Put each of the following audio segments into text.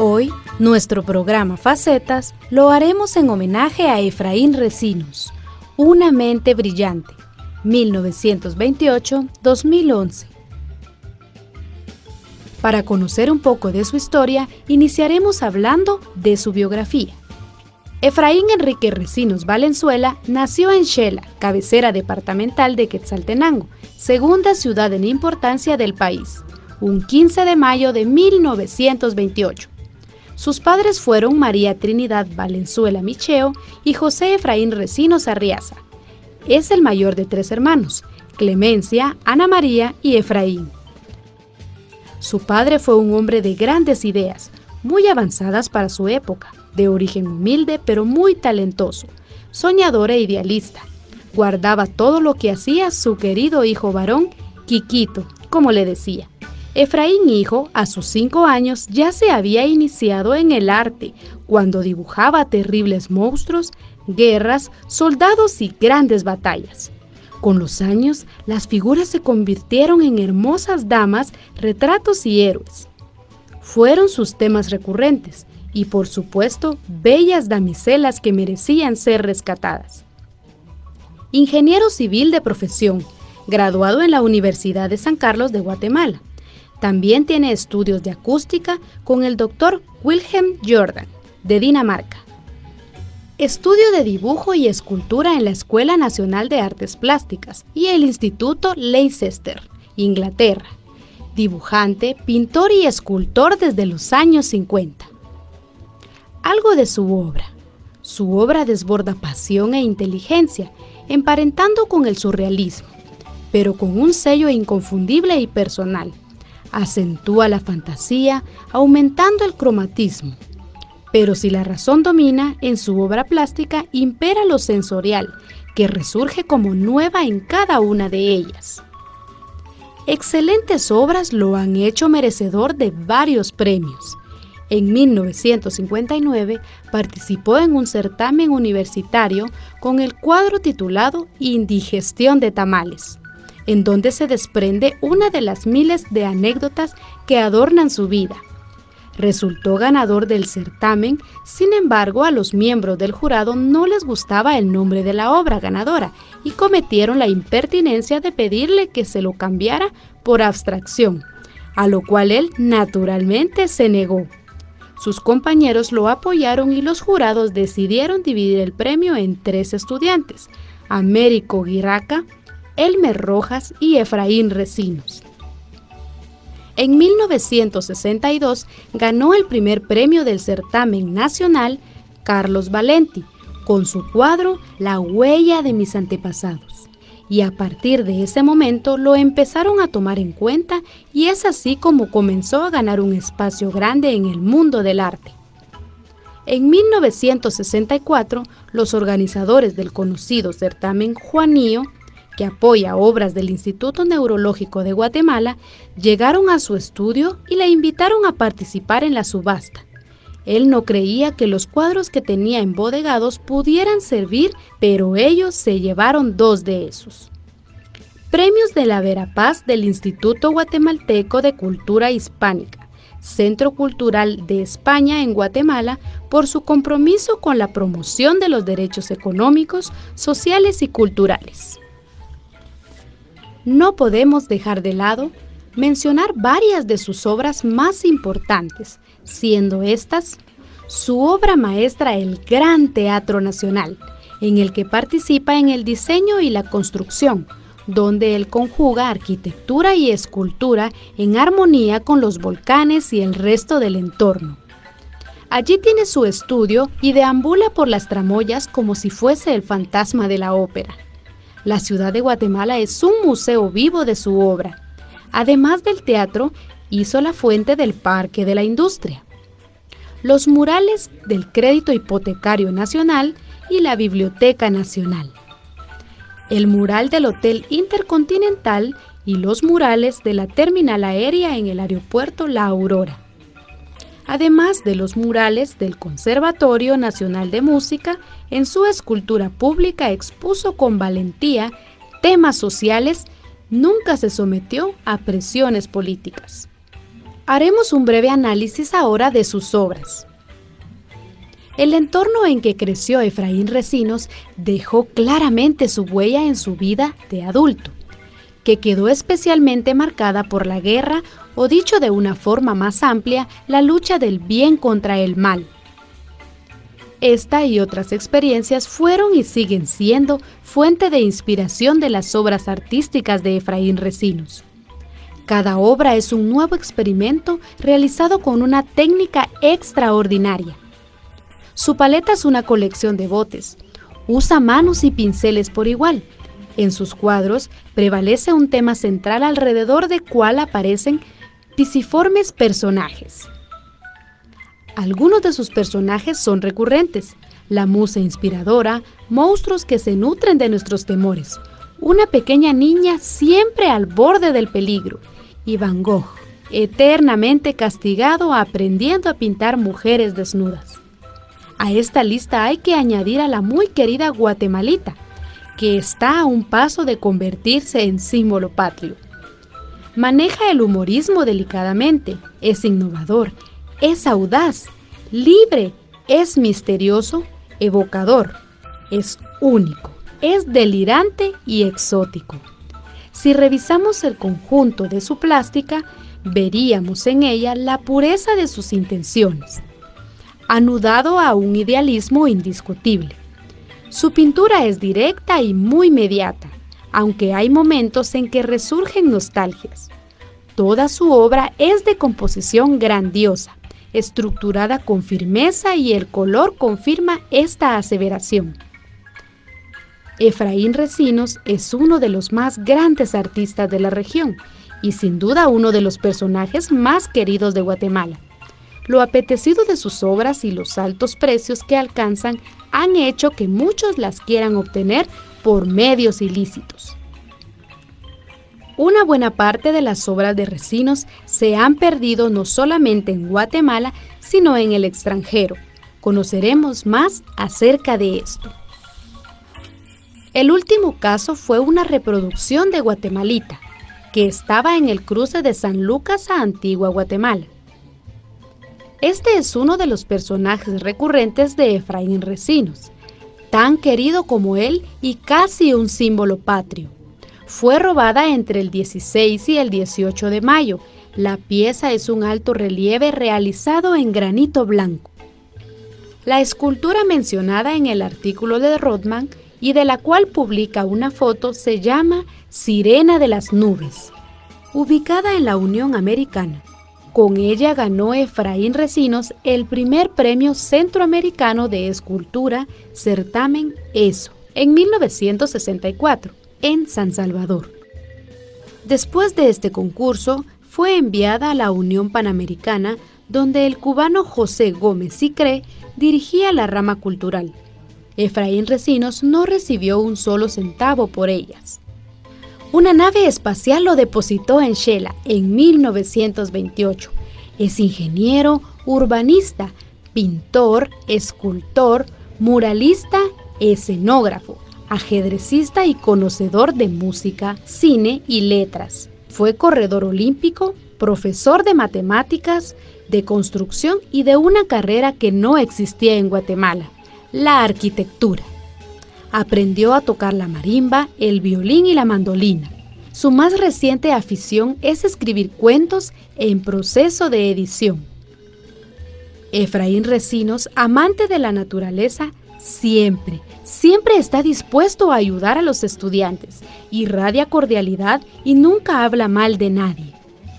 Hoy, nuestro programa Facetas lo haremos en homenaje a Efraín Recinos, Una mente brillante, 1928-2011. Para conocer un poco de su historia, iniciaremos hablando de su biografía. Efraín Enrique Recinos Valenzuela nació en Shela, cabecera departamental de Quetzaltenango, segunda ciudad en importancia del país, un 15 de mayo de 1928. Sus padres fueron María Trinidad Valenzuela Micheo y José Efraín Recinos Arriaza. Es el mayor de tres hermanos, Clemencia, Ana María y Efraín. Su padre fue un hombre de grandes ideas, muy avanzadas para su época, de origen humilde pero muy talentoso, soñador e idealista. Guardaba todo lo que hacía su querido hijo varón, Quiquito, como le decía. Efraín hijo, a sus cinco años, ya se había iniciado en el arte, cuando dibujaba terribles monstruos, guerras, soldados y grandes batallas. Con los años, las figuras se convirtieron en hermosas damas, retratos y héroes. Fueron sus temas recurrentes y, por supuesto, bellas damiselas que merecían ser rescatadas. Ingeniero civil de profesión, graduado en la Universidad de San Carlos de Guatemala. También tiene estudios de acústica con el doctor Wilhelm Jordan, de Dinamarca. Estudio de dibujo y escultura en la Escuela Nacional de Artes Plásticas y el Instituto Leicester, Inglaterra. Dibujante, pintor y escultor desde los años 50. Algo de su obra. Su obra desborda pasión e inteligencia, emparentando con el surrealismo, pero con un sello inconfundible y personal acentúa la fantasía, aumentando el cromatismo. Pero si la razón domina, en su obra plástica impera lo sensorial, que resurge como nueva en cada una de ellas. Excelentes obras lo han hecho merecedor de varios premios. En 1959 participó en un certamen universitario con el cuadro titulado Indigestión de Tamales en donde se desprende una de las miles de anécdotas que adornan su vida. Resultó ganador del certamen, sin embargo a los miembros del jurado no les gustaba el nombre de la obra ganadora y cometieron la impertinencia de pedirle que se lo cambiara por abstracción, a lo cual él naturalmente se negó. Sus compañeros lo apoyaron y los jurados decidieron dividir el premio en tres estudiantes, Américo Guiraca, Elmer Rojas y Efraín Recinos. En 1962 ganó el primer premio del certamen nacional Carlos Valenti con su cuadro La huella de mis antepasados. Y a partir de ese momento lo empezaron a tomar en cuenta y es así como comenzó a ganar un espacio grande en el mundo del arte. En 1964, los organizadores del conocido certamen Juanío que apoya obras del Instituto Neurológico de Guatemala, llegaron a su estudio y le invitaron a participar en la subasta. Él no creía que los cuadros que tenía embodegados pudieran servir, pero ellos se llevaron dos de esos. Premios de la Verapaz del Instituto Guatemalteco de Cultura Hispánica, Centro Cultural de España en Guatemala, por su compromiso con la promoción de los derechos económicos, sociales y culturales no podemos dejar de lado mencionar varias de sus obras más importantes, siendo estas su obra maestra El Gran Teatro Nacional, en el que participa en el diseño y la construcción, donde él conjuga arquitectura y escultura en armonía con los volcanes y el resto del entorno. Allí tiene su estudio y deambula por las tramoyas como si fuese el fantasma de la ópera. La ciudad de Guatemala es un museo vivo de su obra. Además del teatro, hizo la fuente del Parque de la Industria, los murales del Crédito Hipotecario Nacional y la Biblioteca Nacional, el mural del Hotel Intercontinental y los murales de la terminal aérea en el aeropuerto La Aurora además de los murales del Conservatorio Nacional de Música, en su escultura pública expuso con valentía temas sociales, nunca se sometió a presiones políticas. Haremos un breve análisis ahora de sus obras. El entorno en que creció Efraín Recinos dejó claramente su huella en su vida de adulto, que quedó especialmente marcada por la guerra o dicho de una forma más amplia, la lucha del bien contra el mal. Esta y otras experiencias fueron y siguen siendo fuente de inspiración de las obras artísticas de Efraín Recinos. Cada obra es un nuevo experimento realizado con una técnica extraordinaria su paleta es una colección de botes. Usa manos y pinceles por igual. En sus cuadros prevalece un tema central alrededor de cual aparecen pisiformes personajes. Algunos de sus personajes son recurrentes. La musa inspiradora, monstruos que se nutren de nuestros temores, una pequeña niña siempre al borde del peligro y Van Gogh, eternamente castigado aprendiendo a pintar mujeres desnudas. A esta lista hay que añadir a la muy querida Guatemalita, que está a un paso de convertirse en símbolo patrio. Maneja el humorismo delicadamente, es innovador, es audaz, libre, es misterioso, evocador, es único, es delirante y exótico. Si revisamos el conjunto de su plástica, veríamos en ella la pureza de sus intenciones, anudado a un idealismo indiscutible. Su pintura es directa y muy mediata, aunque hay momentos en que resurgen nostalgias. Toda su obra es de composición grandiosa, estructurada con firmeza y el color confirma esta aseveración. Efraín Recinos es uno de los más grandes artistas de la región y sin duda uno de los personajes más queridos de Guatemala. Lo apetecido de sus obras y los altos precios que alcanzan han hecho que muchos las quieran obtener por medios ilícitos. Una buena parte de las obras de Recinos se han perdido no solamente en Guatemala, sino en el extranjero. Conoceremos más acerca de esto. El último caso fue una reproducción de Guatemalita, que estaba en el cruce de San Lucas a Antigua Guatemala. Este es uno de los personajes recurrentes de Efraín Recinos, tan querido como él y casi un símbolo patrio. Fue robada entre el 16 y el 18 de mayo. La pieza es un alto relieve realizado en granito blanco. La escultura mencionada en el artículo de Rodman y de la cual publica una foto se llama Sirena de las Nubes, ubicada en la Unión Americana. Con ella ganó Efraín Recinos el primer premio centroamericano de escultura certamen ESO en 1964 en San Salvador. Después de este concurso, fue enviada a la Unión Panamericana, donde el cubano José Gómez Sicré dirigía la rama cultural. Efraín Recinos no recibió un solo centavo por ellas. Una nave espacial lo depositó en Shela en 1928. Es ingeniero, urbanista, pintor, escultor, muralista, escenógrafo, ajedrecista y conocedor de música, cine y letras. Fue corredor olímpico, profesor de matemáticas, de construcción y de una carrera que no existía en Guatemala, la arquitectura. Aprendió a tocar la marimba, el violín y la mandolina. Su más reciente afición es escribir cuentos en proceso de edición. Efraín Recinos, amante de la naturaleza, siempre, siempre está dispuesto a ayudar a los estudiantes, irradia cordialidad y nunca habla mal de nadie.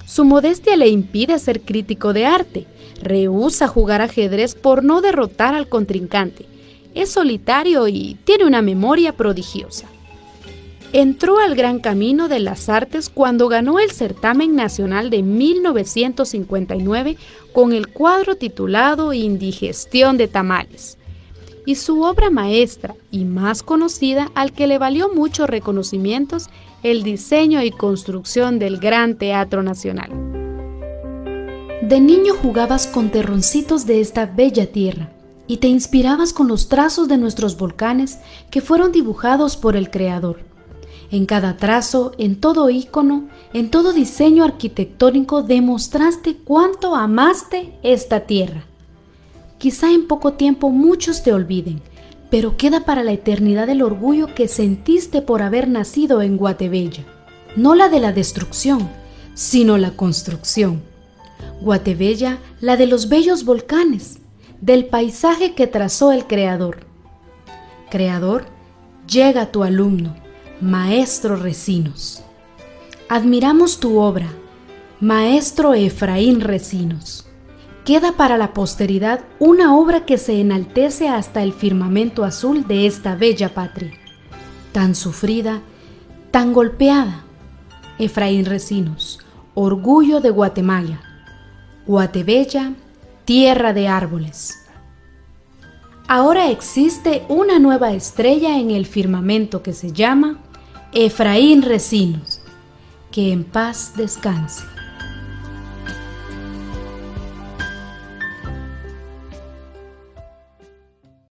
Su modestia le impide ser crítico de arte, rehúsa jugar ajedrez por no derrotar al contrincante es solitario y tiene una memoria prodigiosa. Entró al gran camino de las artes cuando ganó el certamen nacional de 1959 con el cuadro titulado Indigestión de Tamales. Y su obra maestra y más conocida, al que le valió muchos reconocimientos, el diseño y construcción del Gran Teatro Nacional. De niño jugabas con terroncitos de esta bella tierra y te inspirabas con los trazos de nuestros volcanes que fueron dibujados por el Creador. En cada trazo, en todo ícono, en todo diseño arquitectónico demostraste cuánto amaste esta tierra. Quizá en poco tiempo muchos te olviden, pero queda para la eternidad el orgullo que sentiste por haber nacido en Guatebella. No la de la destrucción, sino la construcción. Guatebella, la de los bellos volcanes, del paisaje que trazó el Creador. Creador, llega tu alumno Maestro Recinos. Admiramos tu obra, Maestro Efraín Recinos. Queda para la posteridad una obra que se enaltece hasta el firmamento azul de esta bella patria, tan sufrida, tan golpeada. Efraín Recinos, orgullo de Guatemala, Guatebella, tierra de árboles. Ahora existe una nueva estrella en el firmamento que se llama Efraín Recinos, que en paz descanse.